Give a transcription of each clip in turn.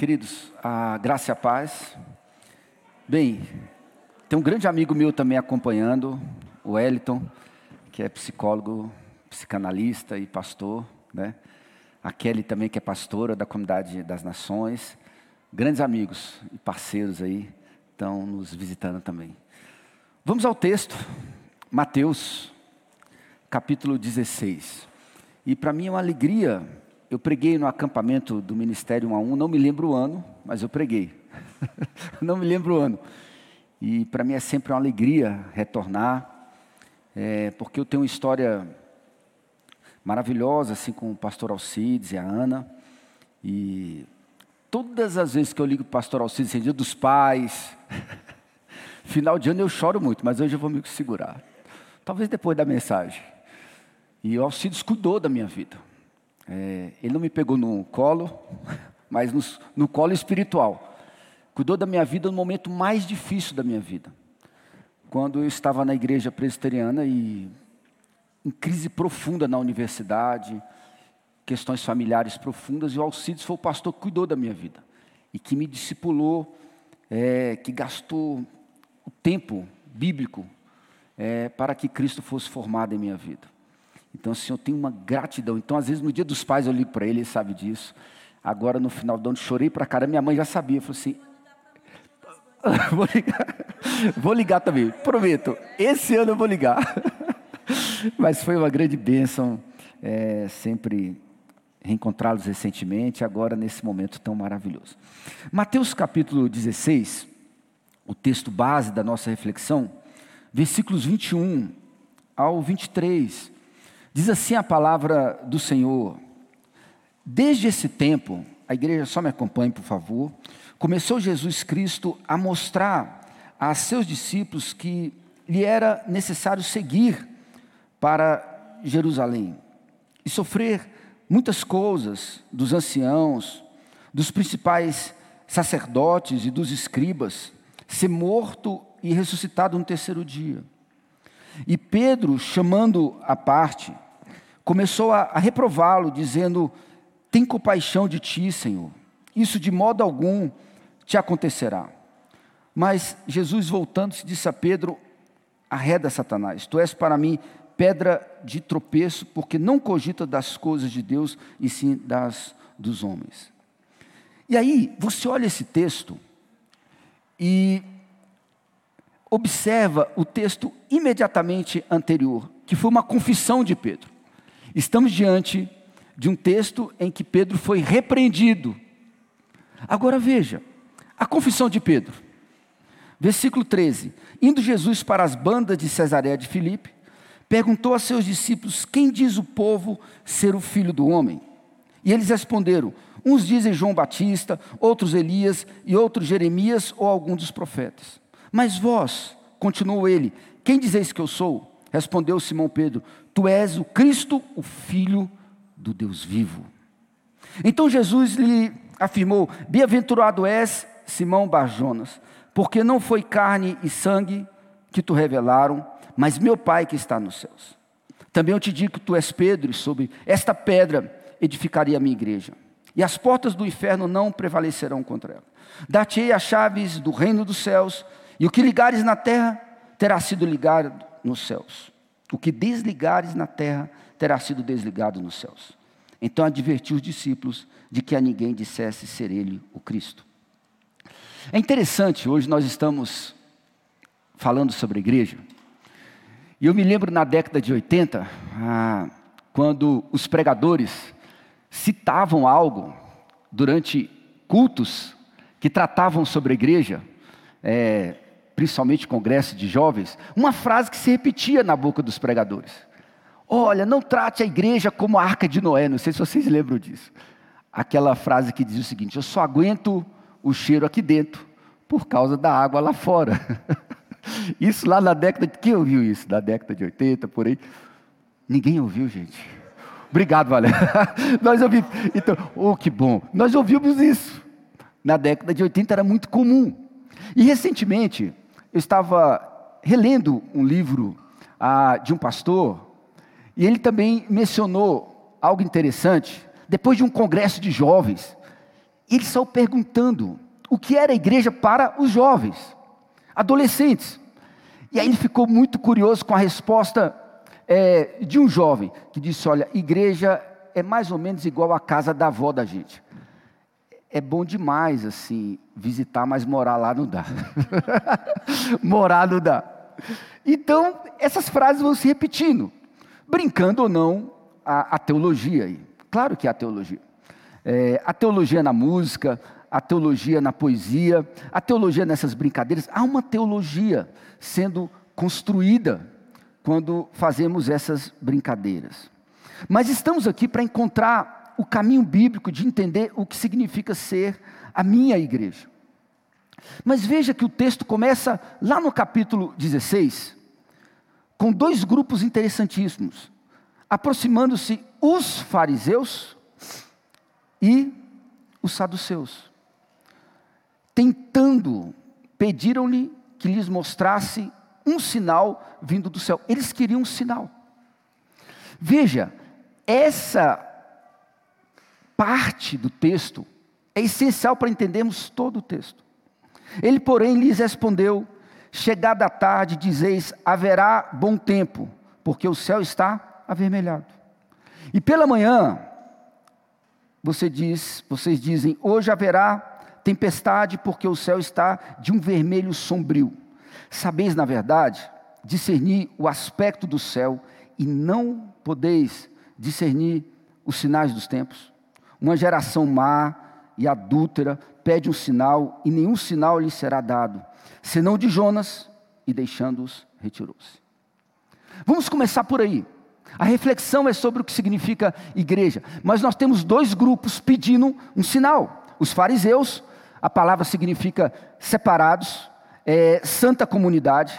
Queridos, a graça e a paz. Bem, tem um grande amigo meu também acompanhando, o Wellington, que é psicólogo, psicanalista e pastor, né? A Kelly também, que é pastora da Comunidade das Nações. Grandes amigos e parceiros aí estão nos visitando também. Vamos ao texto, Mateus, capítulo 16. E para mim é uma alegria eu preguei no acampamento do Ministério 1 a 1, não me lembro o ano, mas eu preguei. não me lembro o ano. E para mim é sempre uma alegria retornar, é, porque eu tenho uma história maravilhosa, assim, com o pastor Alcides e a Ana. E todas as vezes que eu ligo para o pastor Alcides, em dia dos pais, final de ano eu choro muito, mas hoje eu vou me segurar. Talvez depois da mensagem. E o Alcides cuidou da minha vida. É, ele não me pegou no colo, mas no, no colo espiritual. Cuidou da minha vida no momento mais difícil da minha vida. Quando eu estava na igreja presbiteriana e em crise profunda na universidade, questões familiares profundas, e o Alcides foi o pastor que cuidou da minha vida e que me discipulou, é, que gastou o tempo bíblico é, para que Cristo fosse formado em minha vida. Então, assim, eu tenho uma gratidão. Então, às vezes, no dia dos pais, eu ligo para ele, ele sabe disso. Agora, no final do ano, chorei para cara. Minha mãe já sabia. Falou assim: vou ligar. vou ligar também, prometo. Esse ano eu vou ligar. Mas foi uma grande bênção, é, sempre reencontrá-los recentemente, agora nesse momento tão maravilhoso. Mateus capítulo 16, o texto base da nossa reflexão, versículos 21 ao 23. Diz assim a palavra do Senhor: Desde esse tempo, a igreja só me acompanhe, por favor. Começou Jesus Cristo a mostrar a seus discípulos que lhe era necessário seguir para Jerusalém e sofrer muitas coisas dos anciãos, dos principais sacerdotes e dos escribas, ser morto e ressuscitado no terceiro dia. E Pedro, chamando a parte, começou a, a reprová-lo, dizendo: Tem compaixão de ti, Senhor. Isso de modo algum te acontecerá. Mas Jesus, voltando-se, disse a Pedro: Arreda, Satanás, tu és para mim pedra de tropeço, porque não cogita das coisas de Deus, e sim das dos homens. E aí, você olha esse texto e observa o texto imediatamente anterior, que foi uma confissão de Pedro. Estamos diante de um texto em que Pedro foi repreendido. Agora veja, a confissão de Pedro. Versículo 13: Indo Jesus para as bandas de Cesareia de Filipe, perguntou a seus discípulos: Quem diz o povo ser o filho do homem? E eles responderam: Uns dizem João Batista, outros Elias e outros Jeremias ou algum dos profetas. Mas vós, continuou ele, quem dizeis que eu sou? Respondeu Simão Pedro: Tu és o Cristo, o Filho do Deus vivo. Então Jesus lhe afirmou: Bem-aventurado és, Simão Barjonas, porque não foi carne e sangue que tu revelaram, mas meu Pai que está nos céus. Também eu te digo que tu és Pedro, e sobre esta pedra edificaria a minha igreja, e as portas do inferno não prevalecerão contra ela. Dar-te-ei as chaves do reino dos céus, e o que ligares na terra terá sido ligado nos céus. O que desligares na terra terá sido desligado nos céus. Então advertiu os discípulos de que a ninguém dissesse ser ele o Cristo. É interessante, hoje nós estamos falando sobre a igreja. E eu me lembro na década de 80, ah, quando os pregadores citavam algo durante cultos que tratavam sobre a igreja. É, principalmente congresso de jovens, uma frase que se repetia na boca dos pregadores. Olha, não trate a igreja como a arca de Noé, não sei se vocês lembram disso. Aquela frase que diz o seguinte: Eu só aguento o cheiro aqui dentro por causa da água lá fora. Isso lá na década de. Quem ouviu isso? Na década de 80, por aí. Ninguém ouviu, gente. Obrigado, Valéria. Nós ouvimos. Então, oh, que bom. Nós ouvimos isso. Na década de 80 era muito comum. E recentemente, eu estava relendo um livro ah, de um pastor, e ele também mencionou algo interessante, depois de um congresso de jovens, ele saiu perguntando o que era a igreja para os jovens, adolescentes. E aí ele ficou muito curioso com a resposta é, de um jovem que disse: Olha, igreja é mais ou menos igual a casa da avó da gente. É bom demais assim visitar, mas morar lá não dá. morar não dá. Então essas frases vão se repetindo, brincando ou não a, a teologia aí. Claro que é a teologia. É, a teologia na música, a teologia na poesia, a teologia nessas brincadeiras. Há uma teologia sendo construída quando fazemos essas brincadeiras. Mas estamos aqui para encontrar o caminho bíblico de entender o que significa ser a minha igreja. Mas veja que o texto começa lá no capítulo 16, com dois grupos interessantíssimos, aproximando-se os fariseus e os saduceus. Tentando, pediram-lhe que lhes mostrasse um sinal vindo do céu. Eles queriam um sinal. Veja, essa parte do texto é essencial para entendermos todo o texto. Ele, porém, lhes respondeu: Chegada a tarde, dizeis: haverá bom tempo, porque o céu está avermelhado. E pela manhã, você diz, vocês dizem: hoje haverá tempestade, porque o céu está de um vermelho sombrio. Sabeis, na verdade, discernir o aspecto do céu e não podeis discernir os sinais dos tempos. Uma geração má e adúltera pede um sinal e nenhum sinal lhe será dado, senão de Jonas, e deixando-os, retirou-se. Vamos começar por aí. A reflexão é sobre o que significa igreja, mas nós temos dois grupos pedindo um sinal. Os fariseus, a palavra significa separados, é, santa comunidade.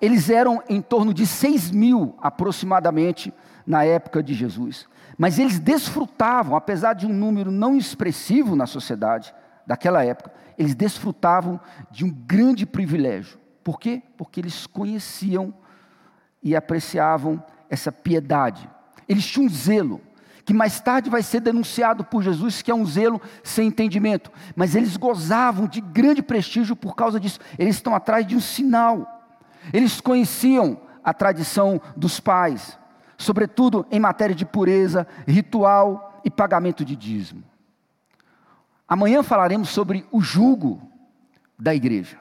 Eles eram em torno de seis mil aproximadamente na época de Jesus. Mas eles desfrutavam, apesar de um número não expressivo na sociedade daquela época, eles desfrutavam de um grande privilégio. Por quê? Porque eles conheciam e apreciavam essa piedade. Eles tinham um zelo, que mais tarde vai ser denunciado por Jesus, que é um zelo sem entendimento. Mas eles gozavam de grande prestígio por causa disso. Eles estão atrás de um sinal. Eles conheciam a tradição dos pais sobretudo em matéria de pureza, ritual e pagamento de dízimo. Amanhã falaremos sobre o jugo da igreja.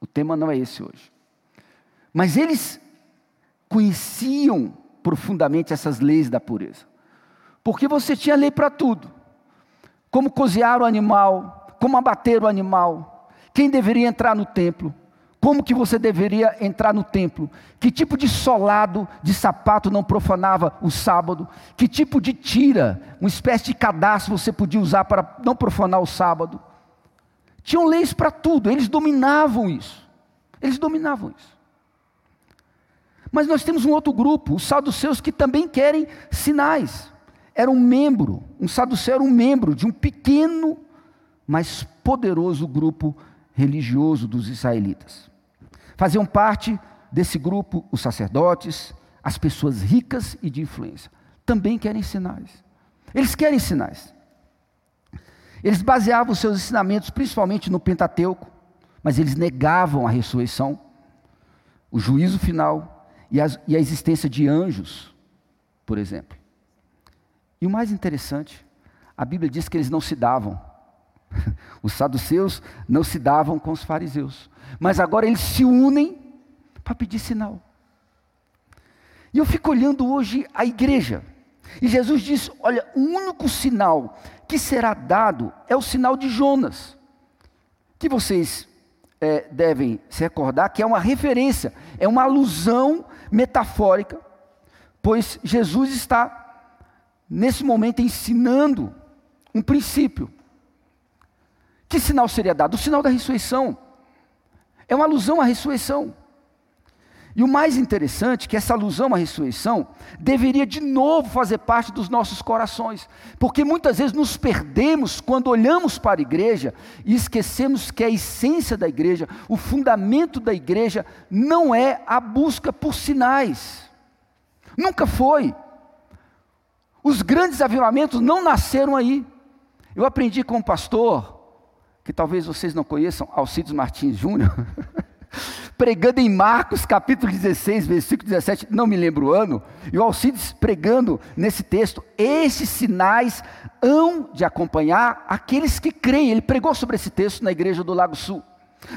O tema não é esse hoje. Mas eles conheciam profundamente essas leis da pureza. Porque você tinha lei para tudo. Como cozinhar o animal, como abater o animal, quem deveria entrar no templo, como que você deveria entrar no templo, que tipo de solado de sapato não profanava o sábado, que tipo de tira, uma espécie de cadastro você podia usar para não profanar o sábado. Tinham leis para tudo, eles dominavam isso. Eles dominavam isso. Mas nós temos um outro grupo, os saduceus, que também querem sinais. Era um membro, um saduceu era um membro de um pequeno, mas poderoso grupo religioso dos israelitas. Faziam parte desse grupo os sacerdotes, as pessoas ricas e de influência. Também querem sinais. Eles querem sinais. Eles baseavam seus ensinamentos principalmente no Pentateuco, mas eles negavam a ressurreição, o juízo final e, as, e a existência de anjos, por exemplo. E o mais interessante, a Bíblia diz que eles não se davam. Os saduceus não se davam com os fariseus, mas agora eles se unem para pedir sinal. E eu fico olhando hoje a igreja, e Jesus diz: Olha, o único sinal que será dado é o sinal de Jonas, que vocês é, devem se recordar que é uma referência, é uma alusão metafórica, pois Jesus está, nesse momento, ensinando um princípio. Que sinal seria dado? O sinal da ressurreição. É uma alusão à ressurreição. E o mais interessante é que essa alusão à ressurreição deveria de novo fazer parte dos nossos corações, porque muitas vezes nos perdemos quando olhamos para a igreja e esquecemos que a essência da igreja, o fundamento da igreja, não é a busca por sinais. Nunca foi. Os grandes avivamentos não nasceram aí. Eu aprendi com um pastor, que talvez vocês não conheçam, Alcides Martins Júnior, pregando em Marcos capítulo 16, versículo 17, não me lembro o ano, e o Alcides pregando nesse texto, esses sinais hão de acompanhar aqueles que creem. Ele pregou sobre esse texto na igreja do Lago Sul.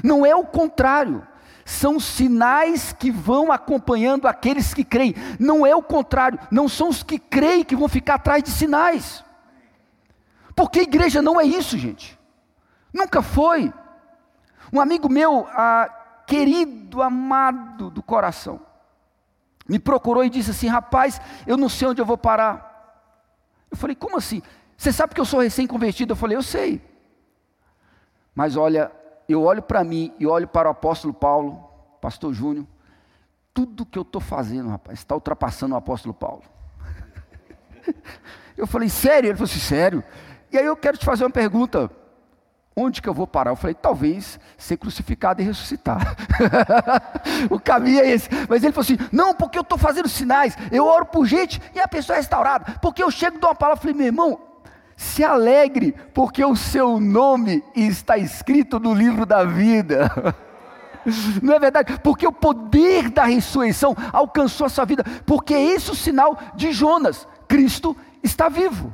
Não é o contrário, são sinais que vão acompanhando aqueles que creem. Não é o contrário, não são os que creem que vão ficar atrás de sinais. Porque a igreja não é isso, gente. Nunca foi. Um amigo meu, ah, querido, amado do coração, me procurou e disse assim: Rapaz, eu não sei onde eu vou parar. Eu falei: Como assim? Você sabe que eu sou recém-convertido? Eu falei: Eu sei. Mas olha, eu olho para mim e olho para o apóstolo Paulo, pastor Júnior, tudo que eu estou fazendo, rapaz, está ultrapassando o apóstolo Paulo. eu falei: Sério? Ele falou assim: Sério. E aí eu quero te fazer uma pergunta onde que eu vou parar? Eu falei, talvez ser crucificado e ressuscitar. o caminho é esse. Mas ele falou assim: não, porque eu estou fazendo sinais, eu oro por gente e a pessoa é restaurada. Porque eu chego dou uma palavra, falei, meu irmão, se alegre, porque o seu nome está escrito no livro da vida. Não é verdade? Porque o poder da ressurreição alcançou a sua vida. Porque esse é o sinal de Jonas: Cristo está vivo.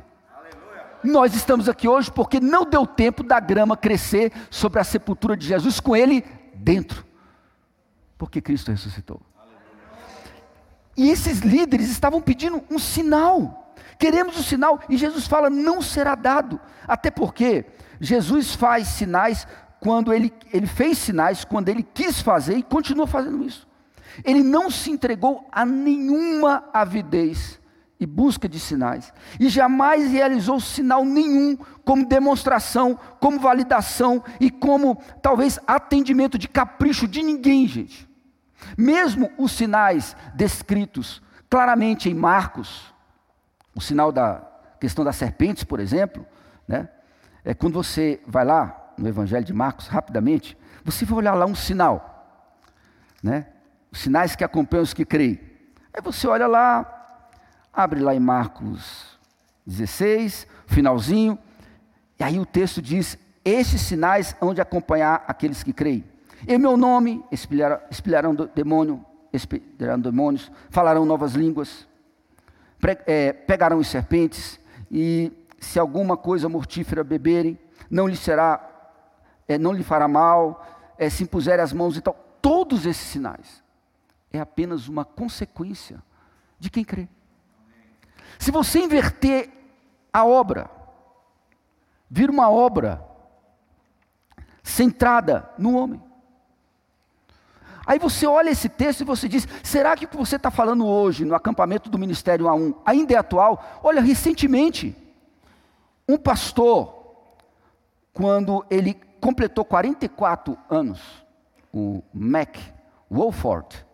Nós estamos aqui hoje porque não deu tempo da grama crescer sobre a sepultura de Jesus com ele dentro. Porque Cristo ressuscitou. E esses líderes estavam pedindo um sinal. Queremos um sinal e Jesus fala: não será dado. Até porque Jesus faz sinais quando ele, ele fez sinais, quando ele quis fazer e continua fazendo isso. Ele não se entregou a nenhuma avidez e busca de sinais, e jamais realizou sinal nenhum como demonstração, como validação e como talvez atendimento de capricho de ninguém, gente. Mesmo os sinais descritos claramente em Marcos, o sinal da questão das serpentes, por exemplo, né? É quando você vai lá no Evangelho de Marcos, rapidamente, você vai olhar lá um sinal, né? Os sinais que acompanham os que creem. Aí você olha lá, Abre lá em Marcos 16, finalzinho. E aí o texto diz: Estes sinais hão de acompanhar aqueles que creem. Em meu nome espelharão, demônio, demônios, falarão novas línguas, pre, é, pegarão os serpentes, e se alguma coisa mortífera beberem, não lhe será, é, não lhe fará mal, é, se impuserem as mãos e tal. Todos esses sinais é apenas uma consequência de quem crê. Se você inverter a obra, vira uma obra centrada no homem. Aí você olha esse texto e você diz: será que o que você está falando hoje no acampamento do Ministério A1 ainda é atual? Olha, recentemente, um pastor, quando ele completou 44 anos, o Mac Wolford,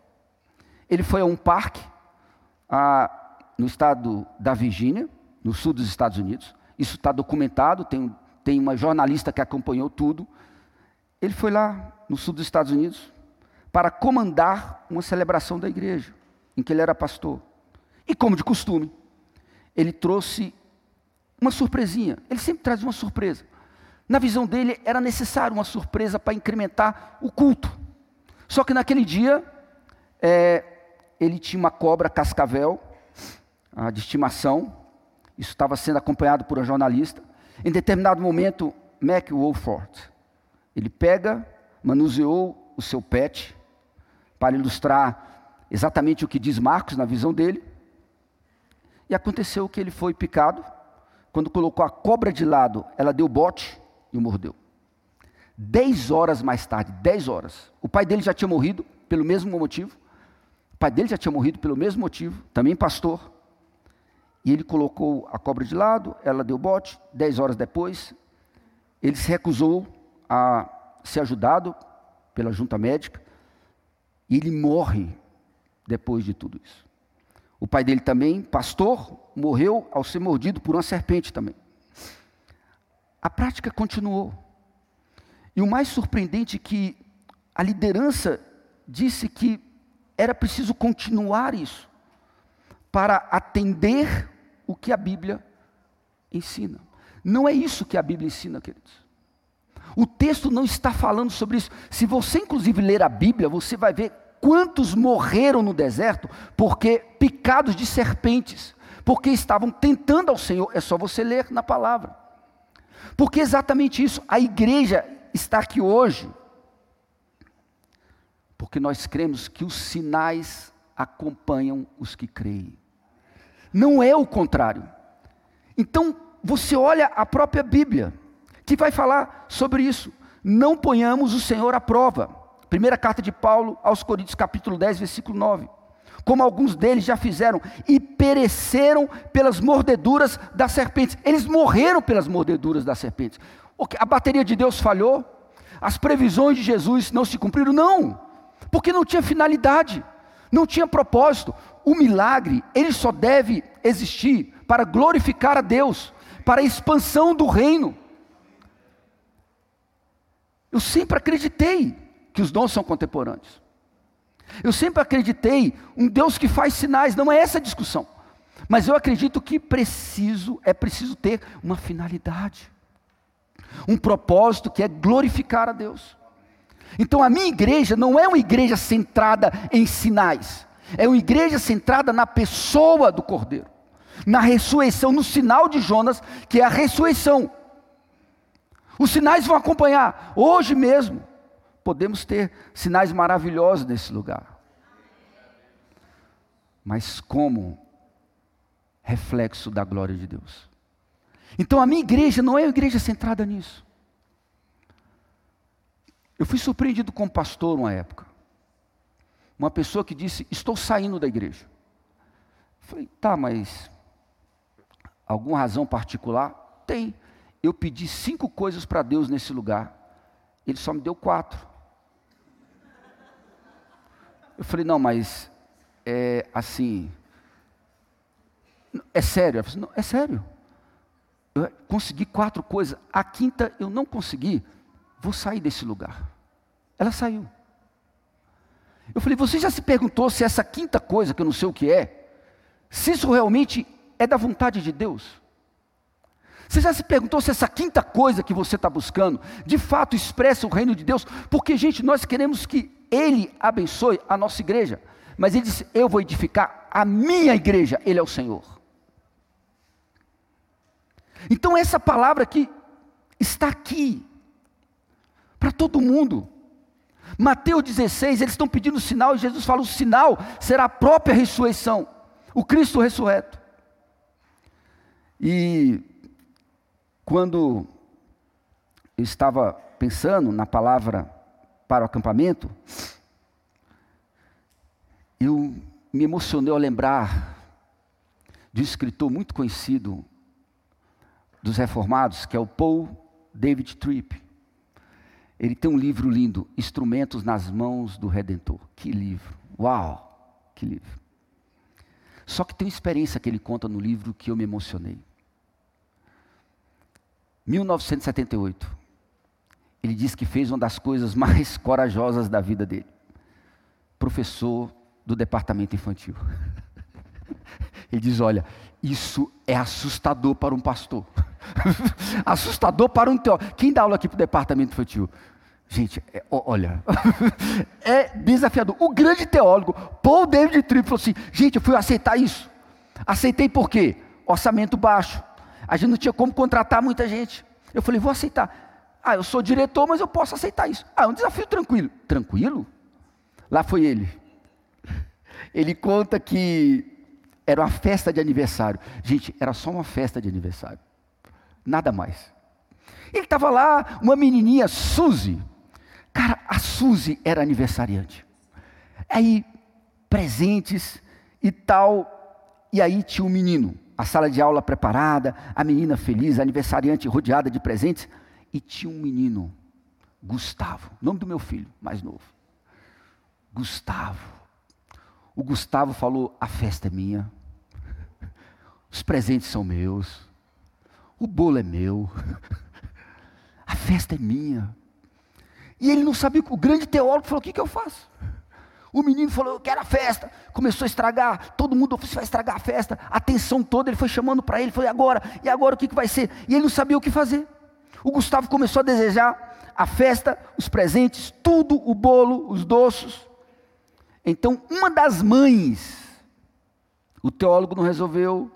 ele foi a um parque, a, no estado da Virgínia, no sul dos Estados Unidos. Isso está documentado, tem, tem uma jornalista que acompanhou tudo. Ele foi lá no sul dos Estados Unidos para comandar uma celebração da igreja, em que ele era pastor. E como de costume, ele trouxe uma surpresinha. Ele sempre traz uma surpresa. Na visão dele, era necessário uma surpresa para incrementar o culto. Só que naquele dia, é, ele tinha uma cobra cascavel de estimação. Isso estava sendo acompanhado por um jornalista. Em determinado momento, Mac Wolford, ele pega, manuseou o seu pet para ilustrar exatamente o que diz Marcos na visão dele. E aconteceu que ele foi picado. Quando colocou a cobra de lado, ela deu bote e o mordeu. Dez horas mais tarde, dez horas, o pai dele já tinha morrido pelo mesmo motivo. O pai dele já tinha morrido pelo mesmo motivo, também pastor. E ele colocou a cobra de lado, ela deu bote. Dez horas depois, ele se recusou a ser ajudado pela junta médica. E ele morre depois de tudo isso. O pai dele também, pastor, morreu ao ser mordido por uma serpente também. A prática continuou. E o mais surpreendente é que a liderança disse que era preciso continuar isso para atender o que a Bíblia ensina. Não é isso que a Bíblia ensina, queridos. O texto não está falando sobre isso. Se você, inclusive, ler a Bíblia, você vai ver quantos morreram no deserto porque picados de serpentes, porque estavam tentando ao Senhor. É só você ler na palavra. Porque exatamente isso, a igreja está aqui hoje, porque nós cremos que os sinais acompanham os que creem. Não é o contrário. Então, você olha a própria Bíblia, que vai falar sobre isso. Não ponhamos o Senhor à prova. Primeira carta de Paulo aos Coríntios, capítulo 10, versículo 9. Como alguns deles já fizeram, e pereceram pelas mordeduras das serpentes. Eles morreram pelas mordeduras das serpentes. A bateria de Deus falhou? As previsões de Jesus não se cumpriram? Não, porque não tinha finalidade, não tinha propósito. O milagre, ele só deve existir para glorificar a Deus, para a expansão do reino. Eu sempre acreditei que os dons são contemporâneos. Eu sempre acreditei um Deus que faz sinais, não é essa a discussão. Mas eu acredito que preciso, é preciso ter uma finalidade. Um propósito que é glorificar a Deus. Então a minha igreja não é uma igreja centrada em sinais. É uma igreja centrada na pessoa do Cordeiro na ressurreição, no sinal de Jonas, que é a ressurreição. Os sinais vão acompanhar. Hoje mesmo, podemos ter sinais maravilhosos nesse lugar. Mas como reflexo da glória de Deus. Então a minha igreja não é uma igreja centrada nisso. Eu fui surpreendido com um pastor uma época. Uma pessoa que disse: Estou saindo da igreja. Falei, tá, mas Alguma razão particular? Tem. Eu pedi cinco coisas para Deus nesse lugar. Ele só me deu quatro. Eu falei, não, mas é assim. É sério? Falei, não, é sério. Eu consegui quatro coisas. A quinta eu não consegui. Vou sair desse lugar. Ela saiu. Eu falei, você já se perguntou se essa quinta coisa, que eu não sei o que é, se isso realmente é da vontade de Deus. Você já se perguntou se essa quinta coisa que você está buscando, de fato expressa o reino de Deus? Porque, gente, nós queremos que Ele abençoe a nossa igreja. Mas Ele disse: Eu vou edificar a minha igreja, Ele é o Senhor. Então, essa palavra aqui está aqui, para todo mundo. Mateus 16, eles estão pedindo sinal, e Jesus fala: o sinal será a própria ressurreição, o Cristo ressurreto. E quando eu estava pensando na palavra para o acampamento, eu me emocionei ao lembrar de um escritor muito conhecido dos reformados, que é o Paul David Tripp. Ele tem um livro lindo, Instrumentos nas Mãos do Redentor. Que livro! Uau! Que livro! Só que tem uma experiência que ele conta no livro que eu me emocionei. 1978. Ele diz que fez uma das coisas mais corajosas da vida dele. Professor do departamento infantil. Ele diz: Olha, isso é assustador para um pastor. assustador para um teólogo. Quem dá aula aqui para o departamento infantil? Gente, é, olha, é desafiador. O grande teólogo, Paul David Tripp, falou assim: gente, eu fui aceitar isso. Aceitei por quê? Orçamento baixo. A gente não tinha como contratar muita gente. Eu falei, vou aceitar. Ah, eu sou diretor, mas eu posso aceitar isso. Ah, é um desafio tranquilo. Tranquilo? Lá foi ele. Ele conta que era uma festa de aniversário. Gente, era só uma festa de aniversário. Nada mais. Ele estava lá, uma menininha, Suzy. Cara, a Suzy era aniversariante. Aí, presentes e tal. E aí tinha um menino a sala de aula preparada, a menina feliz, aniversariante rodeada de presentes, e tinha um menino, Gustavo, nome do meu filho, mais novo. Gustavo. O Gustavo falou: a festa é minha, os presentes são meus, o bolo é meu, a festa é minha. E ele não sabia, o grande teólogo falou: o que, que eu faço? O menino falou: Eu quero a festa. Começou a estragar. Todo mundo você vai estragar a festa. A atenção toda. Ele foi chamando para ele. Foi agora. E agora o que, que vai ser? E ele não sabia o que fazer. O Gustavo começou a desejar a festa, os presentes, tudo, o bolo, os doces. Então, uma das mães, o teólogo não resolveu.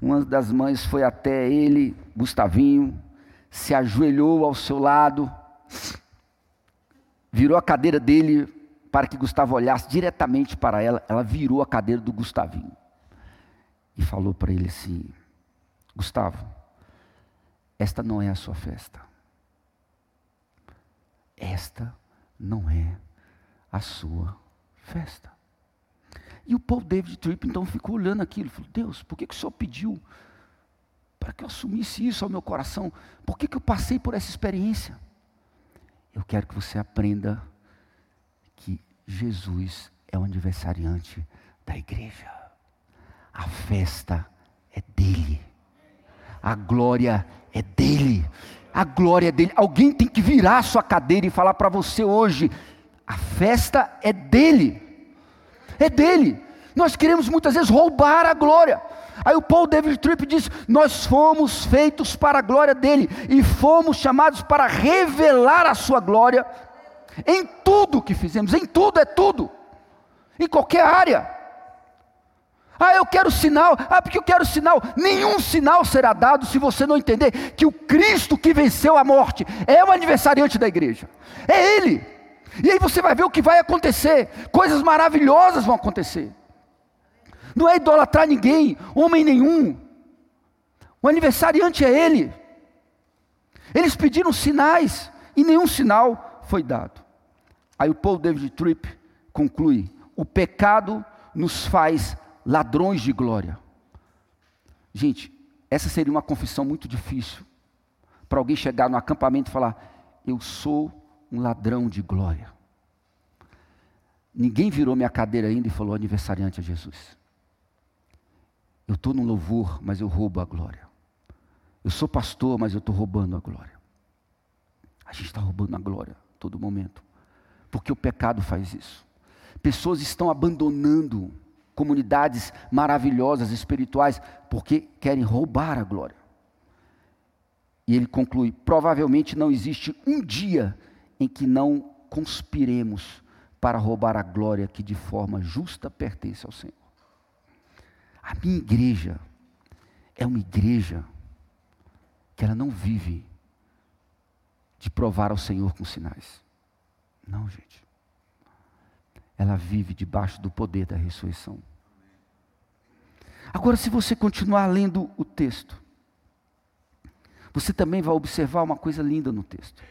Uma das mães foi até ele, Gustavinho, se ajoelhou ao seu lado, virou a cadeira dele para que Gustavo olhasse diretamente para ela. Ela virou a cadeira do Gustavinho e falou para ele assim: Gustavo, esta não é a sua festa. Esta não é a sua festa. E o Paul David Tripp então ficou olhando aquilo, falou: Deus, por que, que o Senhor pediu para que eu assumisse isso ao meu coração? Por que, que eu passei por essa experiência? Eu quero que você aprenda que Jesus é o aniversariante da igreja. A festa é dele. A glória é dele. A glória é dele. Alguém tem que virar a sua cadeira e falar para você hoje: a festa é dele. É dele. Nós queremos muitas vezes roubar a glória. Aí o Paul David Tripp diz: Nós fomos feitos para a glória dele e fomos chamados para revelar a sua glória em tudo que fizemos, em tudo é tudo, em qualquer área. Ah, eu quero sinal. Ah, porque eu quero sinal. Nenhum sinal será dado se você não entender que o Cristo que venceu a morte é o aniversariante da igreja. É Ele. E aí você vai ver o que vai acontecer. Coisas maravilhosas vão acontecer. Não é idolatrar ninguém, homem nenhum. O aniversariante é Ele. Eles pediram sinais e nenhum sinal foi dado. Aí o Paul David Tripp conclui: o pecado nos faz ladrões de glória. Gente, essa seria uma confissão muito difícil para alguém chegar no acampamento e falar: Eu sou um ladrão de glória. Ninguém virou minha cadeira ainda e falou aniversariante a Jesus. Eu estou no louvor, mas eu roubo a glória. Eu sou pastor, mas eu estou roubando a glória. A gente está roubando a glória todo momento. Porque o pecado faz isso. Pessoas estão abandonando comunidades maravilhosas, espirituais, porque querem roubar a glória. E ele conclui: provavelmente não existe um dia em que não conspiremos para roubar a glória que de forma justa pertence ao Senhor. A minha igreja é uma igreja que ela não vive de provar ao Senhor com sinais. Não, gente. Ela vive debaixo do poder da ressurreição. Agora, se você continuar lendo o texto, você também vai observar uma coisa linda no texto.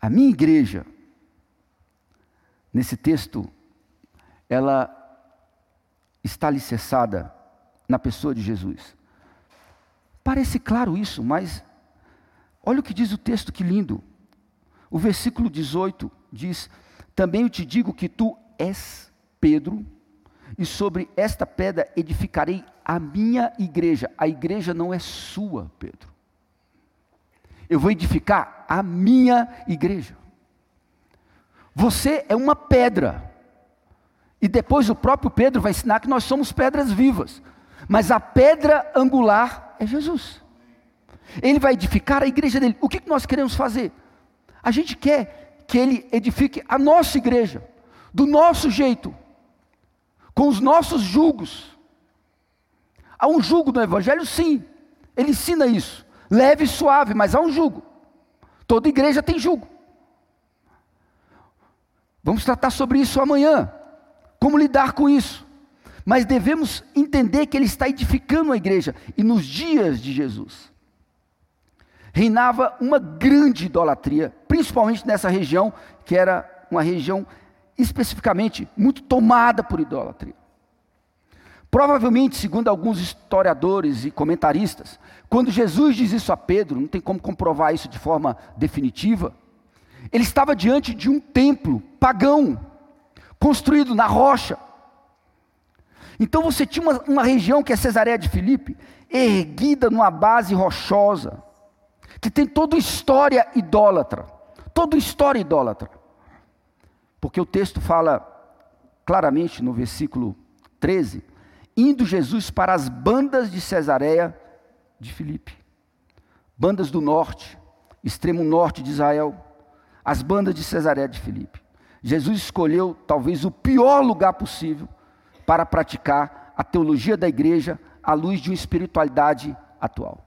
A minha igreja, nesse texto, ela está alicerçada na pessoa de Jesus. Parece claro isso, mas olha o que diz o texto, que lindo. O versículo 18 diz: Também eu te digo que tu és Pedro, e sobre esta pedra edificarei a minha igreja. A igreja não é sua, Pedro. Eu vou edificar a minha igreja. Você é uma pedra. E depois o próprio Pedro vai ensinar que nós somos pedras vivas. Mas a pedra angular é Jesus. Ele vai edificar a igreja dele. O que nós queremos fazer? A gente quer que ele edifique a nossa igreja, do nosso jeito com os nossos julgos. Há um jugo no Evangelho, sim, ele ensina isso, leve e suave, mas há um jugo. Toda igreja tem jugo. Vamos tratar sobre isso amanhã, como lidar com isso. Mas devemos entender que ele está edificando a igreja, e nos dias de Jesus, reinava uma grande idolatria, principalmente nessa região, que era uma região especificamente muito tomada por idolatria. Provavelmente, segundo alguns historiadores e comentaristas, quando Jesus diz isso a Pedro, não tem como comprovar isso de forma definitiva, ele estava diante de um templo pagão, construído na rocha. Então você tinha uma, uma região que é Cesareia de Filipe, erguida numa base rochosa, que tem toda história idólatra, toda história idólatra. Porque o texto fala claramente no versículo 13: indo Jesus para as bandas de Cesareia de Filipe, bandas do norte, extremo norte de Israel, as bandas de Cesareia de Filipe. Jesus escolheu talvez o pior lugar possível para praticar a teologia da igreja à luz de uma espiritualidade atual.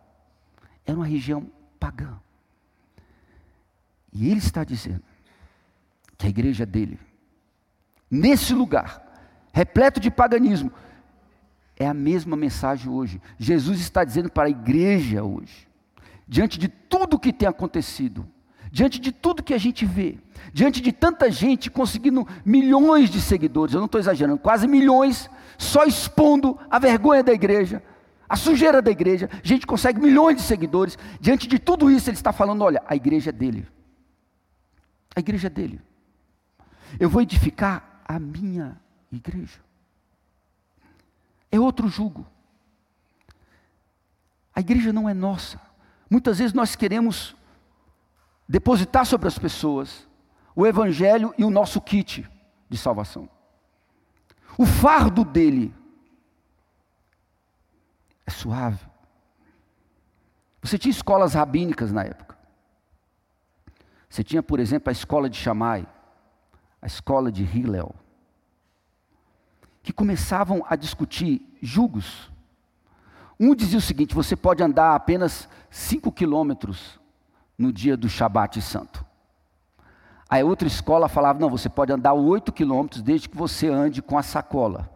Era uma região pagã. E ele está dizendo que a igreja dele, nesse lugar, repleto de paganismo, é a mesma mensagem hoje. Jesus está dizendo para a igreja hoje, diante de tudo que tem acontecido, diante de tudo que a gente vê, diante de tanta gente conseguindo milhões de seguidores, eu não estou exagerando, quase milhões, só expondo a vergonha da igreja, a sujeira da igreja, a gente consegue milhões de seguidores, diante de tudo isso ele está falando: olha, a igreja é dele, a igreja é dele, eu vou edificar a minha igreja. É outro jugo. A igreja não é nossa. Muitas vezes nós queremos depositar sobre as pessoas o evangelho e o nosso kit de salvação. O fardo dele é suave. Você tinha escolas rabínicas na época. Você tinha, por exemplo, a escola de Shammai, a escola de Hillel que começavam a discutir julgos. Um dizia o seguinte: você pode andar apenas 5 quilômetros no dia do Shabat Santo. Aí outra escola falava: não, você pode andar 8 quilômetros desde que você ande com a sacola.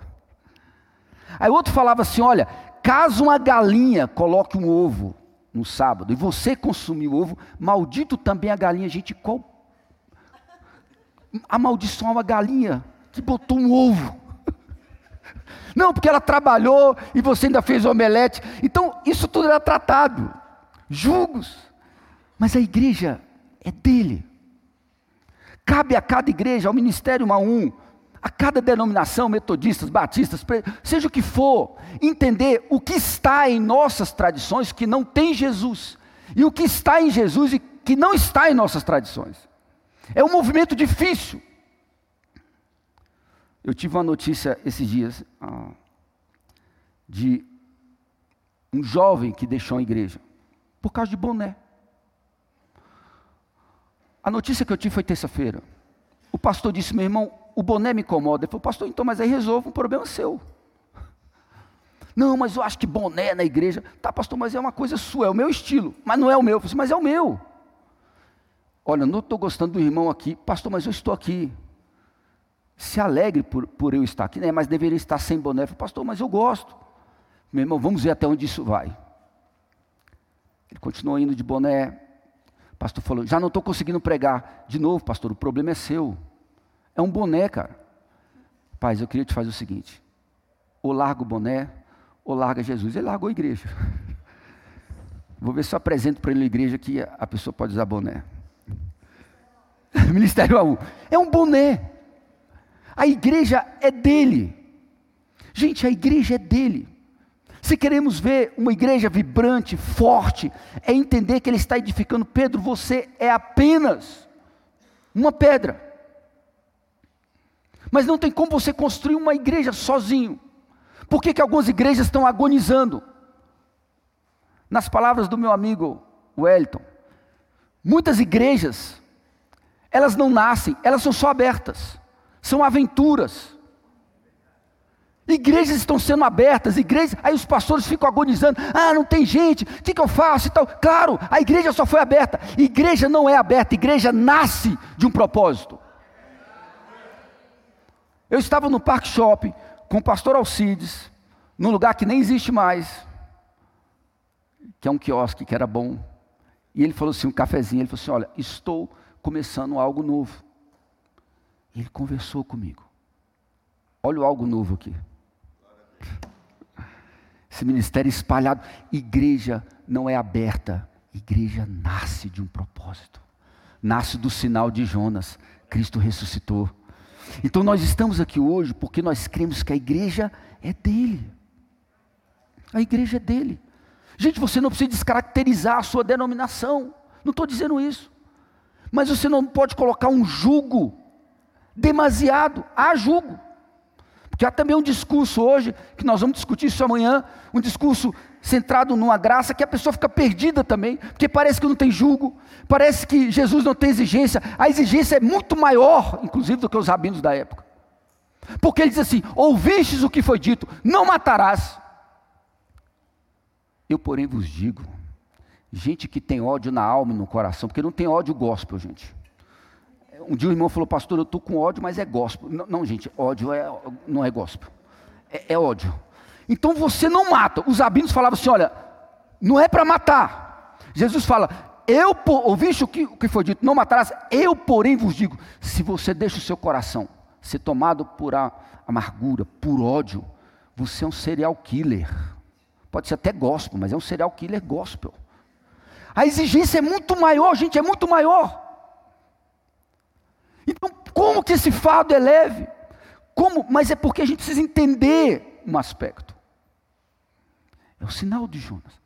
Aí outro falava assim: olha, caso uma galinha coloque um ovo no sábado e você consumir o ovo, maldito também a galinha, gente, qual. Amaldiçoar uma galinha que botou um ovo. Não, porque ela trabalhou e você ainda fez omelete. Então, isso tudo era tratado. Julgos. Mas a igreja é dele. Cabe a cada igreja, ao ministério uma a um, a cada denominação, metodistas, batistas, seja o que for, entender o que está em nossas tradições que não tem Jesus, e o que está em Jesus e que não está em nossas tradições. É um movimento difícil. Eu tive uma notícia esses dias ah, de um jovem que deixou a igreja por causa de boné. A notícia que eu tive foi terça-feira. O pastor disse: meu irmão, o boné me incomoda. Ele falou: pastor, então, mas aí resolve um problema seu. Não, mas eu acho que boné na igreja. Tá, pastor, mas é uma coisa sua, é o meu estilo. Mas não é o meu. Eu falei, mas é o meu. Olha, não estou gostando do irmão aqui. Pastor, mas eu estou aqui se alegre por, por eu estar aqui, né? mas deveria estar sem boné. falei, pastor, mas eu gosto. Meu irmão, vamos ver até onde isso vai. Ele continuou indo de boné. Pastor falou: já não estou conseguindo pregar. De novo, pastor, o problema é seu. É um boné, cara. Paz, eu queria te fazer o seguinte: ou larga o boné, ou larga Jesus. Ele largou a igreja. Vou ver se eu apresento para ele a igreja que a pessoa pode usar boné. Ministério A1. É um boné. A igreja é dele. Gente, a igreja é dele. Se queremos ver uma igreja vibrante, forte, é entender que ele está edificando. Pedro, você é apenas uma pedra. Mas não tem como você construir uma igreja sozinho. Por que, que algumas igrejas estão agonizando? Nas palavras do meu amigo Wellington, muitas igrejas, elas não nascem, elas são só abertas são aventuras. Igrejas estão sendo abertas, igrejas, aí os pastores ficam agonizando, ah, não tem gente, o que, que eu faço e tal. Claro, a igreja só foi aberta, igreja não é aberta, igreja nasce de um propósito. Eu estava no Park Shopping com o pastor Alcides, num lugar que nem existe mais, que é um quiosque que era bom. E ele falou assim, um cafezinho, ele falou assim: olha, estou começando algo novo. Ele conversou comigo. Olha o algo novo aqui. Esse ministério espalhado. Igreja não é aberta. Igreja nasce de um propósito. Nasce do sinal de Jonas. Cristo ressuscitou. Então nós estamos aqui hoje porque nós cremos que a igreja é dele. A igreja é dele. Gente, você não precisa descaracterizar a sua denominação. Não estou dizendo isso. Mas você não pode colocar um jugo Demasiado. Há julgo. Porque há também um discurso hoje, que nós vamos discutir isso amanhã, um discurso centrado numa graça que a pessoa fica perdida também, porque parece que não tem julgo, parece que Jesus não tem exigência, a exigência é muito maior, inclusive, do que os rabinos da época. Porque ele diz assim: ouvistes o que foi dito, não matarás. Eu, porém, vos digo, gente que tem ódio na alma e no coração, porque não tem ódio gospel, gente. Um dia o irmão falou, pastor, eu estou com ódio, mas é gospel. Não, não gente, ódio é, não é gospel. É, é, ódio. Então você não mata. Os rabinos falavam assim: olha, não é para matar. Jesus fala, eu, ouviste o que, o que foi dito, não matarás, eu, porém, vos digo: se você deixa o seu coração ser tomado por a, amargura, por ódio, você é um serial killer. Pode ser até gospel, mas é um serial killer gospel. A exigência é muito maior, gente, é muito maior. Então, como que esse fardo é leve? Como? Mas é porque a gente precisa entender um aspecto. É o sinal de Jonas.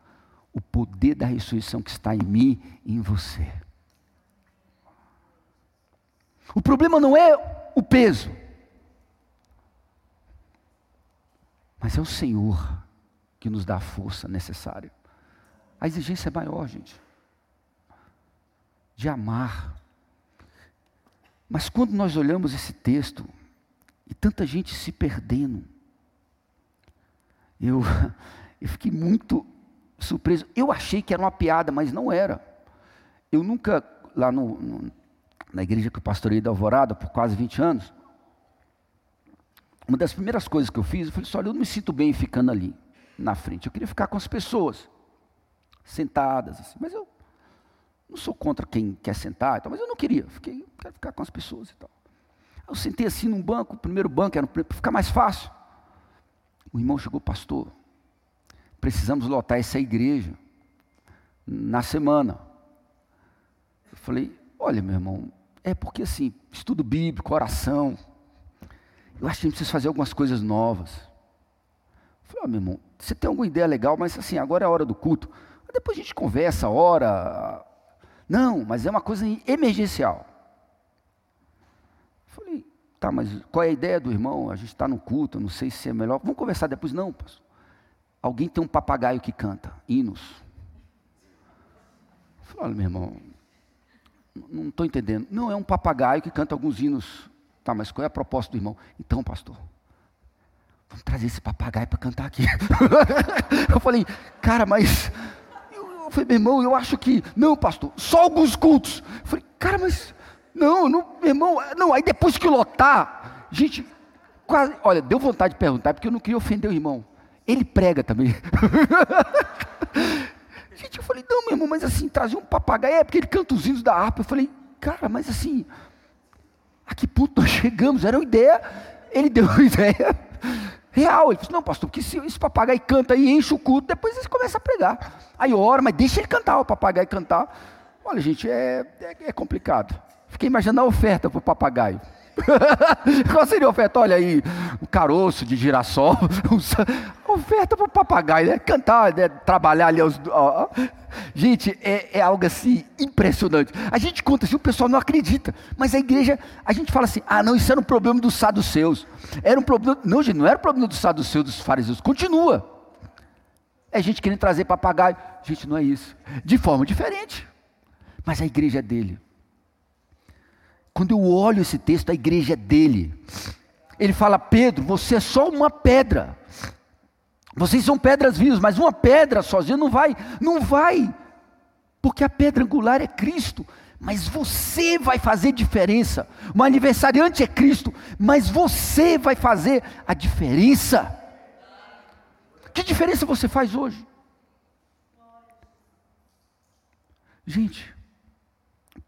O poder da ressurreição que está em mim e em você. O problema não é o peso, mas é o Senhor que nos dá a força necessária. A exigência é maior, gente, de amar mas quando nós olhamos esse texto, e tanta gente se perdendo, eu, eu fiquei muito surpreso. Eu achei que era uma piada, mas não era. Eu nunca, lá no, no, na igreja que eu pastorei da Alvorada por quase 20 anos, uma das primeiras coisas que eu fiz, eu falei assim, olha, eu não me sinto bem ficando ali, na frente. Eu queria ficar com as pessoas, sentadas, assim, mas eu não sou contra quem quer sentar, mas eu não queria, fiquei, quero ficar com as pessoas e tal. Eu sentei assim num banco, o primeiro banco era para ficar mais fácil. O irmão chegou, pastor, precisamos lotar essa igreja na semana. Eu falei, olha meu irmão, é porque assim, estudo bíblico, oração, eu acho que a gente precisa fazer algumas coisas novas. Eu falei, oh, meu irmão, você tem alguma ideia legal, mas assim, agora é a hora do culto. Depois a gente conversa, ora, não, mas é uma coisa emergencial. Falei, tá, mas qual é a ideia do irmão? A gente está no culto, não sei se é melhor. Vamos conversar depois? Não, pastor. Alguém tem um papagaio que canta hinos. Falei, olha, meu irmão, não estou entendendo. Não, é um papagaio que canta alguns hinos. Tá, mas qual é a proposta do irmão? Então, pastor, vamos trazer esse papagaio para cantar aqui. eu falei, cara, mas eu falei, meu irmão, eu acho que. Não, pastor, só alguns cultos. Eu falei, cara, mas. Não, não, meu irmão, não. Aí depois que lotar, gente, quase. Olha, deu vontade de perguntar, porque eu não queria ofender o irmão. Ele prega também. gente, eu falei, não, meu irmão, mas assim, trazer um papagaio, é porque ele canta os hinos da harpa. Eu falei, cara, mas assim, a que ponto nós chegamos? Era uma ideia, ele deu uma ideia real. Ele disse, não, pastor, porque se esse papagaio canta e enche o culto, depois ele começa a pregar. Aí ora, mas deixa ele cantar, o papagaio cantar. Olha, gente, é, é, é complicado. Fiquei imaginando a oferta para o papagaio. Qual seria a oferta? Olha aí, um caroço de girassol. oferta para o papagaio, né? Cantar, né? trabalhar ali. Os, ó. Gente, é, é, algo assim impressionante. A gente conta assim, o pessoal não acredita. Mas a igreja, a gente fala assim: ah, não, isso era um problema dos saduceus. Era um problema. Não, gente, não era um problema dos saduceus, dos fariseus. Continua. É gente querendo trazer papagaio. Gente, não é isso. De forma diferente. Mas a igreja é dele. Quando eu olho esse texto, a igreja é dele. Ele fala: Pedro, você é só uma pedra. Vocês são pedras vivas, mas uma pedra sozinha não vai, não vai. Porque a pedra angular é Cristo. Mas você vai fazer diferença. O aniversariante é Cristo, mas você vai fazer a diferença. Que diferença você faz hoje? Gente,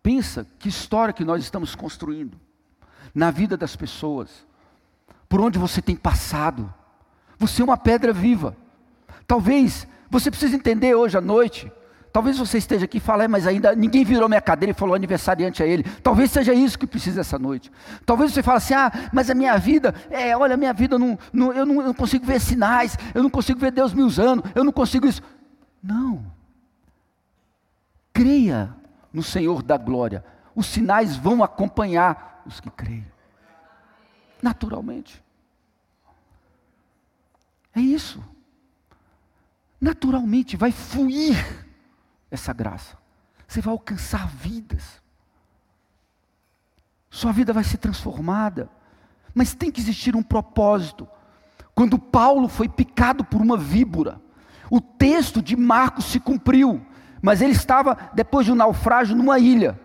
Pensa que história que nós estamos construindo na vida das pessoas, por onde você tem passado. Você é uma pedra viva. Talvez você precise entender hoje à noite. Talvez você esteja aqui e fale, é, mas ainda ninguém virou minha cadeira e falou aniversariante a ele. Talvez seja isso que precisa essa noite. Talvez você fale assim, ah, mas a minha vida, é, olha, a minha vida, não, não, eu, não, eu não consigo ver sinais, eu não consigo ver Deus me usando, eu não consigo isso. Não. Creia no Senhor da glória. Os sinais vão acompanhar os que creem. Naturalmente. É isso. Naturalmente vai fluir essa graça. Você vai alcançar vidas. Sua vida vai ser transformada. Mas tem que existir um propósito. Quando Paulo foi picado por uma víbora, o texto de Marcos se cumpriu, mas ele estava, depois de um naufrágio, numa ilha.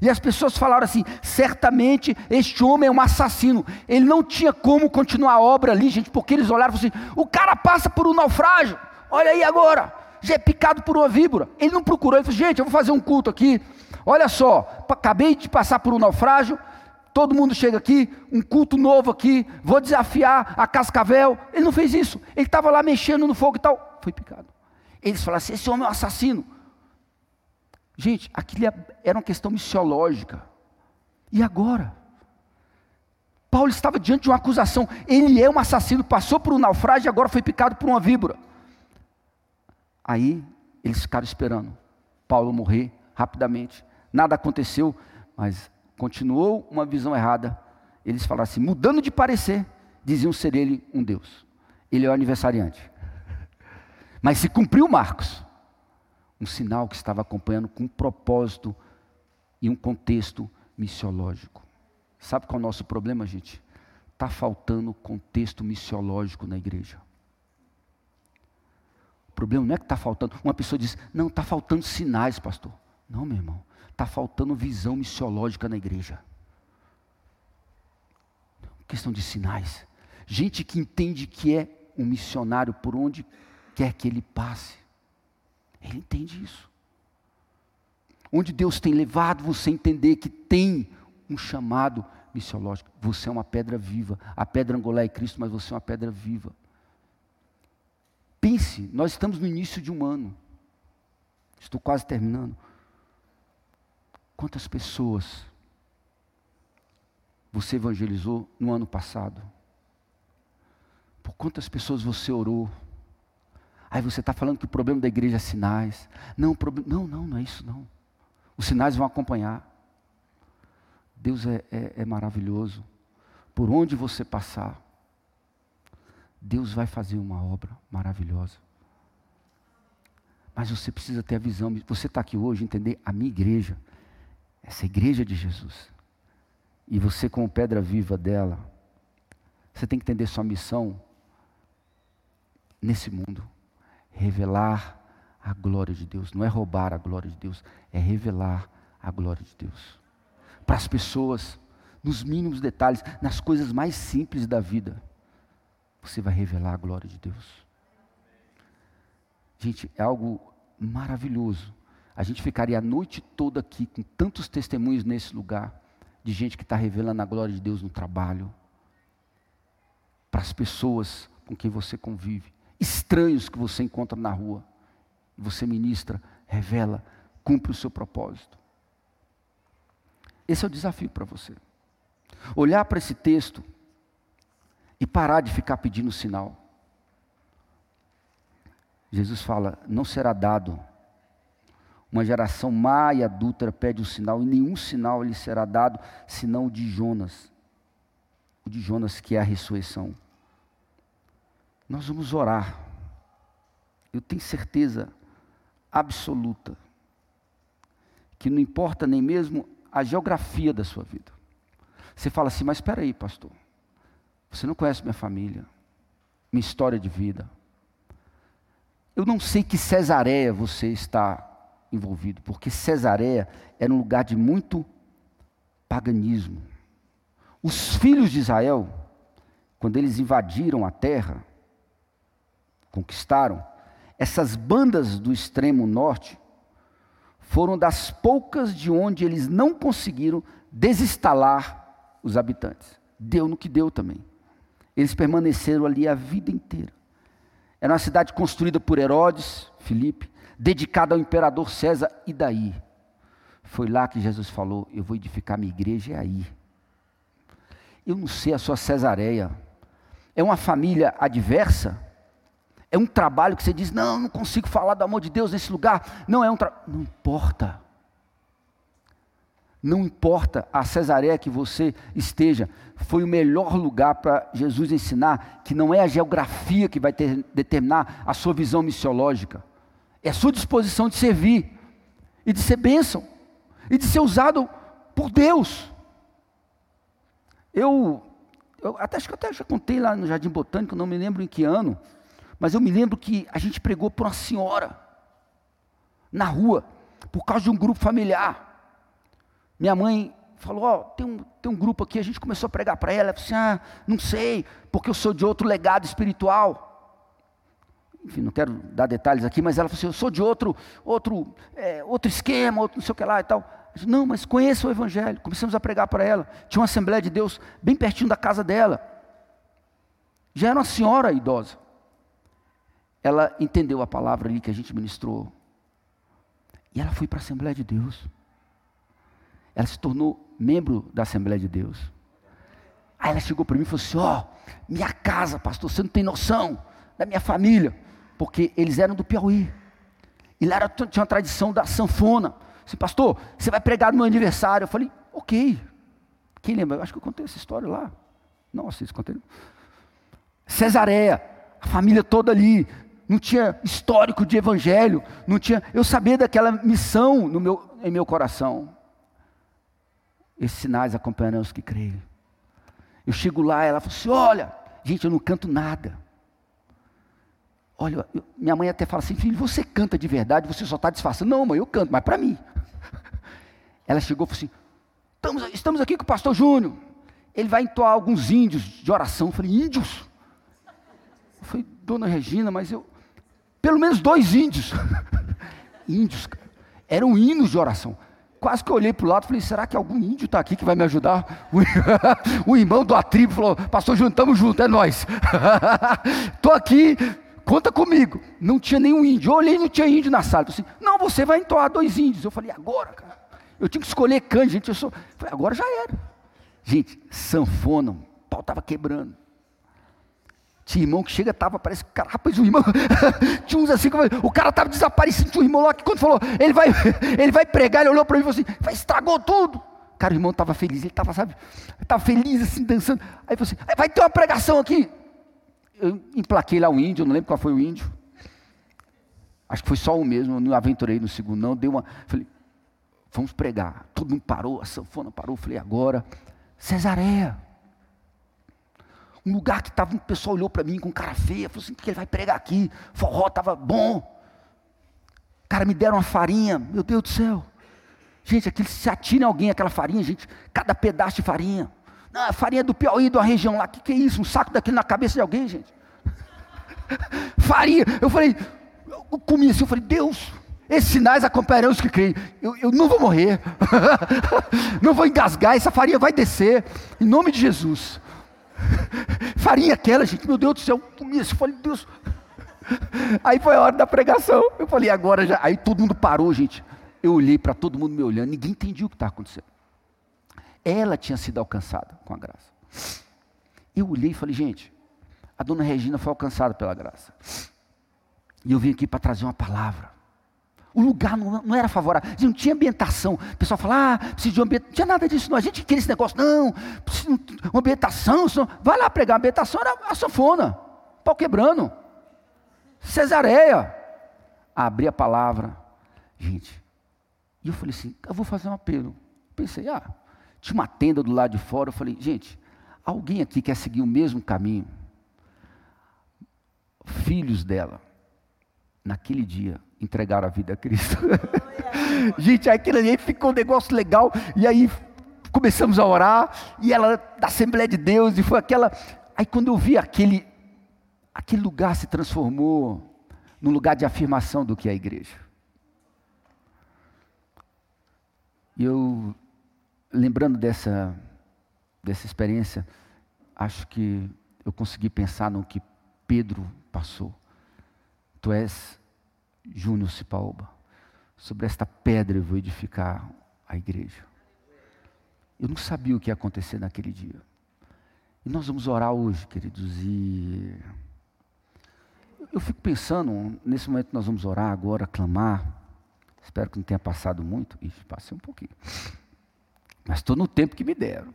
E as pessoas falaram assim: certamente este homem é um assassino. Ele não tinha como continuar a obra ali, gente, porque eles olharam assim: o cara passa por um naufrágio, olha aí agora, já é picado por uma víbora. Ele não procurou, ele falou: gente, eu vou fazer um culto aqui. Olha só, acabei de passar por um naufrágio, todo mundo chega aqui, um culto novo aqui, vou desafiar a Cascavel. Ele não fez isso, ele estava lá mexendo no fogo e tal, foi picado. Eles falaram assim: esse homem é um assassino. Gente, aquilo é, era uma questão missiológica. E agora? Paulo estava diante de uma acusação. Ele é um assassino, passou por um naufrágio e agora foi picado por uma víbora. Aí eles ficaram esperando Paulo morrer rapidamente. Nada aconteceu, mas continuou uma visão errada. Eles falaram assim, mudando de parecer, diziam ser ele um Deus. Ele é o aniversariante. Mas se cumpriu Marcos um sinal que estava acompanhando com um propósito e um contexto missiológico. Sabe qual é o nosso problema, gente? Está faltando contexto missiológico na igreja. Problema não é que está faltando. Uma pessoa diz, não, está faltando sinais, pastor. Não, meu irmão. Está faltando visão missiológica na igreja. Questão de sinais. Gente que entende que é um missionário por onde quer que ele passe. Ele entende isso. Onde Deus tem levado você a entender que tem um chamado missiológico. Você é uma pedra viva. A pedra angular é Cristo, mas você é uma pedra viva. Pense, nós estamos no início de um ano. Estou quase terminando. Quantas pessoas você evangelizou no ano passado? Por quantas pessoas você orou? Aí você está falando que o problema da igreja é sinais. Não, não, não, não é isso não. Os sinais vão acompanhar. Deus é, é, é maravilhoso. Por onde você passar, Deus vai fazer uma obra maravilhosa. Mas você precisa ter a visão. Você está aqui hoje, entender a minha igreja, essa igreja de Jesus. E você, como pedra viva dela, você tem que entender sua missão nesse mundo revelar a glória de Deus. Não é roubar a glória de Deus, é revelar a glória de Deus. Para as pessoas, nos mínimos detalhes, nas coisas mais simples da vida, você vai revelar a glória de Deus. Gente, é algo maravilhoso. A gente ficaria a noite toda aqui com tantos testemunhos nesse lugar, de gente que está revelando a glória de Deus no trabalho, para as pessoas com quem você convive estranhos que você encontra na rua. Você ministra, revela, cumpre o seu propósito. Esse é o desafio para você. Olhar para esse texto e parar de ficar pedindo sinal. Jesus fala: não será dado. Uma geração má e adúltera pede um sinal, e nenhum sinal lhe será dado, senão o de Jonas. O de Jonas, que é a ressurreição. Nós vamos orar. Eu tenho certeza absoluta que não importa nem mesmo a geografia da sua vida. Você fala assim, mas espera aí, pastor. Você não conhece minha família, minha história de vida. Eu não sei que Cesareia você está envolvido, porque Cesareia era um lugar de muito paganismo. Os filhos de Israel, quando eles invadiram a terra, conquistaram, essas bandas do extremo norte foram das poucas de onde eles não conseguiram desinstalar os habitantes. Deu no que deu também. Eles permaneceram ali a vida inteira. Era uma cidade construída por Herodes, Filipe, dedicada ao imperador César, e daí? Foi lá que Jesus falou: Eu vou edificar minha igreja, é aí. Eu não sei a sua Cesareia. É uma família adversa? É um trabalho que você diz: não, não consigo falar do amor de Deus nesse lugar. Não é um trabalho. Não importa. Não importa a Cesareia que você esteja, foi o melhor lugar para Jesus ensinar que não é a geografia que vai ter, determinar a sua visão missiológica, é a sua disposição de servir e de ser bênção e de ser usado por Deus. Eu, eu até, acho que até já contei lá no Jardim Botânico, não me lembro em que ano, mas eu me lembro que a gente pregou para uma senhora na rua, por causa de um grupo familiar. Minha mãe falou: Ó, oh, tem, um, tem um grupo aqui. A gente começou a pregar para ela. Ela disse: Ah, não sei, porque eu sou de outro legado espiritual. Enfim, não quero dar detalhes aqui, mas ela falou assim: Eu sou de outro, outro, é, outro esquema, outro não sei o que lá e tal. Disse, não, mas conheça o Evangelho. Começamos a pregar para ela. Tinha uma Assembleia de Deus bem pertinho da casa dela. Já era uma senhora idosa. Ela entendeu a palavra ali que a gente ministrou. E ela foi para a Assembleia de Deus ela se tornou membro da Assembleia de Deus. Aí ela chegou para mim e falou assim: Ó, oh, minha casa, pastor, você não tem noção da minha família, porque eles eram do Piauí. E lá era, tinha uma tradição da sanfona. Assim, pastor, você vai pregar no meu aniversário. Eu falei: Ok. Quem lembra? Eu acho que eu contei essa história lá. Nossa, isso contei. Cesareia, a família toda ali, não tinha histórico de evangelho, não tinha. Eu sabia daquela missão no meu, em meu coração. Esses sinais acompanharão os que creem. Eu chego lá, ela fala assim: Olha, gente, eu não canto nada. Olha, eu, minha mãe até fala assim: Filho, você canta de verdade, você só está disfarçando. Não, mãe, eu canto, mas para mim. Ela chegou e falou assim: estamos, estamos aqui com o pastor Júnior. Ele vai entoar alguns índios de oração. Eu falei: Índios? Eu falei: Dona Regina, mas eu. Pelo menos dois índios. índios, eram hinos de oração quase que eu olhei para o lado e falei: será que algum índio está aqui que vai me ajudar? O, irmão do tribo falou: Pastor Júnior, estamos juntos, é nós. Estou aqui, conta comigo. Não tinha nenhum índio. Eu olhei e não tinha índio na sala. Eu falei assim, não, você vai entoar dois índios. Eu falei: agora, cara. Eu tinha que escolher cândido, gente. Eu sou... falei, agora já era. Gente, sanfona, o pau estava quebrando. Tinha irmão que chega, tava, parece cara, rapaz, o irmão, tinha uns assim, o cara tava desaparecendo, tinha um irmão lá que quando falou, ele vai, ele vai pregar, ele olhou para mim e falou assim, estragou tudo. Cara, o irmão estava feliz, ele estava, sabe, estava feliz assim, dançando. Aí falou assim, vai ter uma pregação aqui. Eu emplaquei lá um índio, não lembro qual foi o índio. Acho que foi só um mesmo, eu não aventurei no segundo, não. Dei uma. Falei, vamos pregar. Todo mundo parou, a sanfona parou. Falei, agora, Cesareia um lugar que tava, um pessoal olhou para mim com cara feia, falou assim, porque ele vai pregar aqui, forró estava bom. Cara, me deram uma farinha, meu Deus do céu. Gente, aquele, se atira alguém aquela farinha, gente, cada pedaço de farinha. Não, a farinha do Piauí, de uma região lá, o que, que é isso? Um saco daquele na cabeça de alguém, gente. farinha, eu falei, eu comi assim, eu falei, Deus, esses sinais acompanharão os que creem. Eu, eu não vou morrer, não vou engasgar, essa farinha vai descer, em nome de Jesus. Farinha aquela, gente, meu Deus do céu, comia isso. Falei, Deus. Aí foi a hora da pregação. Eu falei, agora já. Aí todo mundo parou, gente. Eu olhei para todo mundo me olhando, ninguém entendia o que estava acontecendo. Ela tinha sido alcançada com a graça. Eu olhei e falei, gente, a dona Regina foi alcançada pela graça. E eu vim aqui para trazer uma palavra. O lugar não, não, era favorável, não tinha ambientação. O pessoal fala, ah, precisa de ambientação. Não tinha nada disso, não. A gente queria esse negócio, não, precisa de ambientação. Senão... Vai lá pregar, a ambientação era a sanfona, pau quebrando. Cesareia. Abri a palavra, gente. E eu falei assim, eu vou fazer um apelo. Pensei, ah, tinha uma tenda do lado de fora. Eu falei, gente, alguém aqui quer seguir o mesmo caminho? Filhos dela, naquele dia, entregaram a vida a Cristo. Gente, aquilo ali ficou um negócio legal, e aí começamos a orar, e ela da Assembleia de Deus, e foi aquela. Aí quando eu vi aquele, aquele lugar se transformou num lugar de afirmação do que é a igreja. E eu, lembrando dessa, dessa experiência, acho que eu consegui pensar no que Pedro passou. Tu és Júnior Cipaúba, sobre esta pedra eu vou edificar a igreja. Eu não sabia o que ia acontecer naquele dia. E nós vamos orar hoje, queridos, e eu fico pensando, nesse momento nós vamos orar agora, clamar. Espero que não tenha passado muito. Ixi, passei um pouquinho. mas estou no tempo que me deram.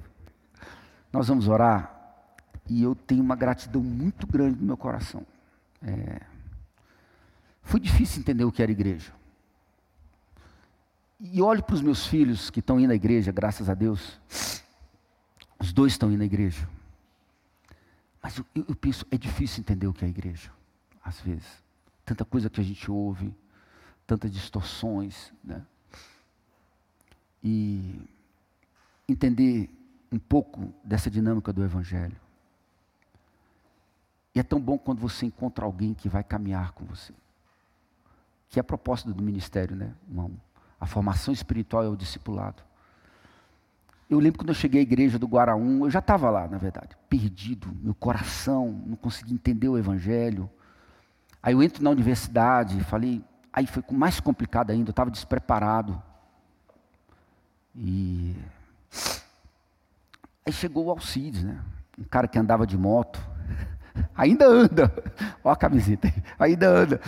Nós vamos orar e eu tenho uma gratidão muito grande no meu coração. É... Foi difícil entender o que era igreja. E olho para os meus filhos que estão indo à igreja, graças a Deus. Os dois estão indo à igreja. Mas eu, eu, penso, é difícil entender o que é a igreja, às vezes. Tanta coisa que a gente ouve, tantas distorções, né? E entender um pouco dessa dinâmica do Evangelho. E é tão bom quando você encontra alguém que vai caminhar com você. Que é a proposta do ministério, né? A formação espiritual é o discipulado. Eu lembro quando eu cheguei à igreja do Guaraum, eu já estava lá, na verdade, perdido, meu coração, não conseguia entender o evangelho. Aí eu entro na universidade, falei, aí foi mais complicado ainda, eu estava despreparado. E aí chegou o Alcides, né? Um cara que andava de moto, ainda anda, olha a camiseta, ainda anda.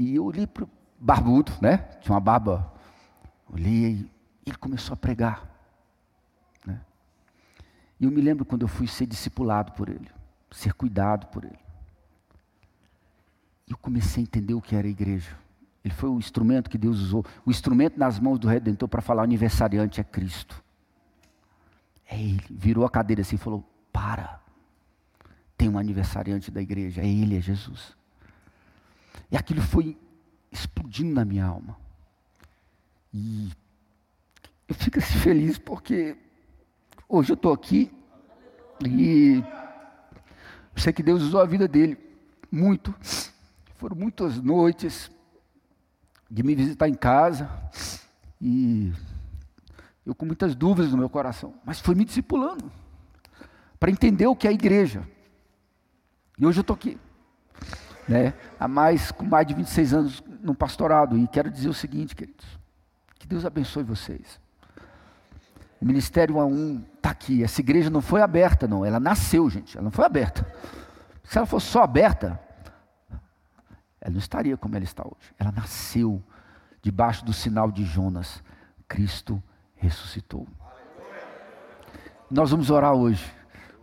E eu olhei para o barbudo, né? Tinha uma barba. Olhei, ele começou a pregar. E eu me lembro quando eu fui ser discipulado por ele, ser cuidado por ele. E eu comecei a entender o que era a igreja. Ele foi o instrumento que Deus usou. O instrumento nas mãos do Redentor para falar aniversariante é Cristo. É Ele. Virou a cadeira assim e falou: Para. Tem um aniversariante da igreja. É Ele, é Jesus. E aquilo foi explodindo na minha alma. E eu fico assim feliz porque Hoje eu estou aqui e sei que Deus usou a vida dele muito. Foram muitas noites de me visitar em casa e eu com muitas dúvidas no meu coração, mas foi me discipulando para entender o que é a igreja. E hoje eu estou aqui, né? Há mais, com mais de 26 anos no pastorado e quero dizer o seguinte, queridos, que Deus abençoe vocês. O Ministério A1 está aqui. Essa igreja não foi aberta, não. Ela nasceu, gente. Ela não foi aberta. Se ela fosse só aberta, ela não estaria como ela está hoje. Ela nasceu debaixo do sinal de Jonas. Cristo ressuscitou. Nós vamos orar hoje,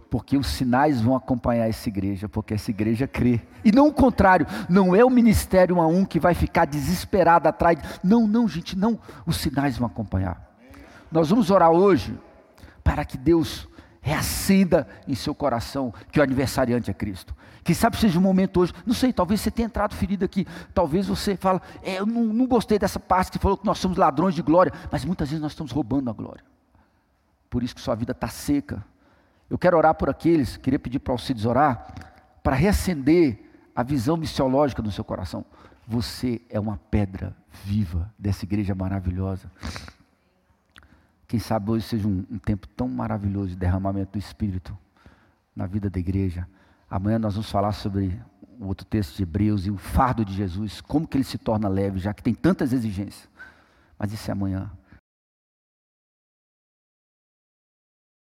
porque os sinais vão acompanhar essa igreja, porque essa igreja crê. E não o contrário, não é o ministério a um que vai ficar desesperado atrás. Não, não, gente, não. Os sinais vão acompanhar. Nós vamos orar hoje para que Deus reacenda em seu coração que o aniversariante é Cristo. Que sabe seja um momento hoje, não sei, talvez você tenha entrado ferido aqui, talvez você fala, é, eu não, não gostei dessa parte que falou que nós somos ladrões de glória, mas muitas vezes nós estamos roubando a glória. Por isso que sua vida está seca. Eu quero orar por aqueles, queria pedir para Alcides orar, para reacender a visão missiológica no seu coração. Você é uma pedra viva dessa igreja maravilhosa. Quem sabe hoje seja um, um tempo tão maravilhoso de derramamento do Espírito na vida da igreja. Amanhã nós vamos falar sobre o outro texto de Hebreus e o fardo de Jesus, como que ele se torna leve, já que tem tantas exigências. Mas isso é amanhã.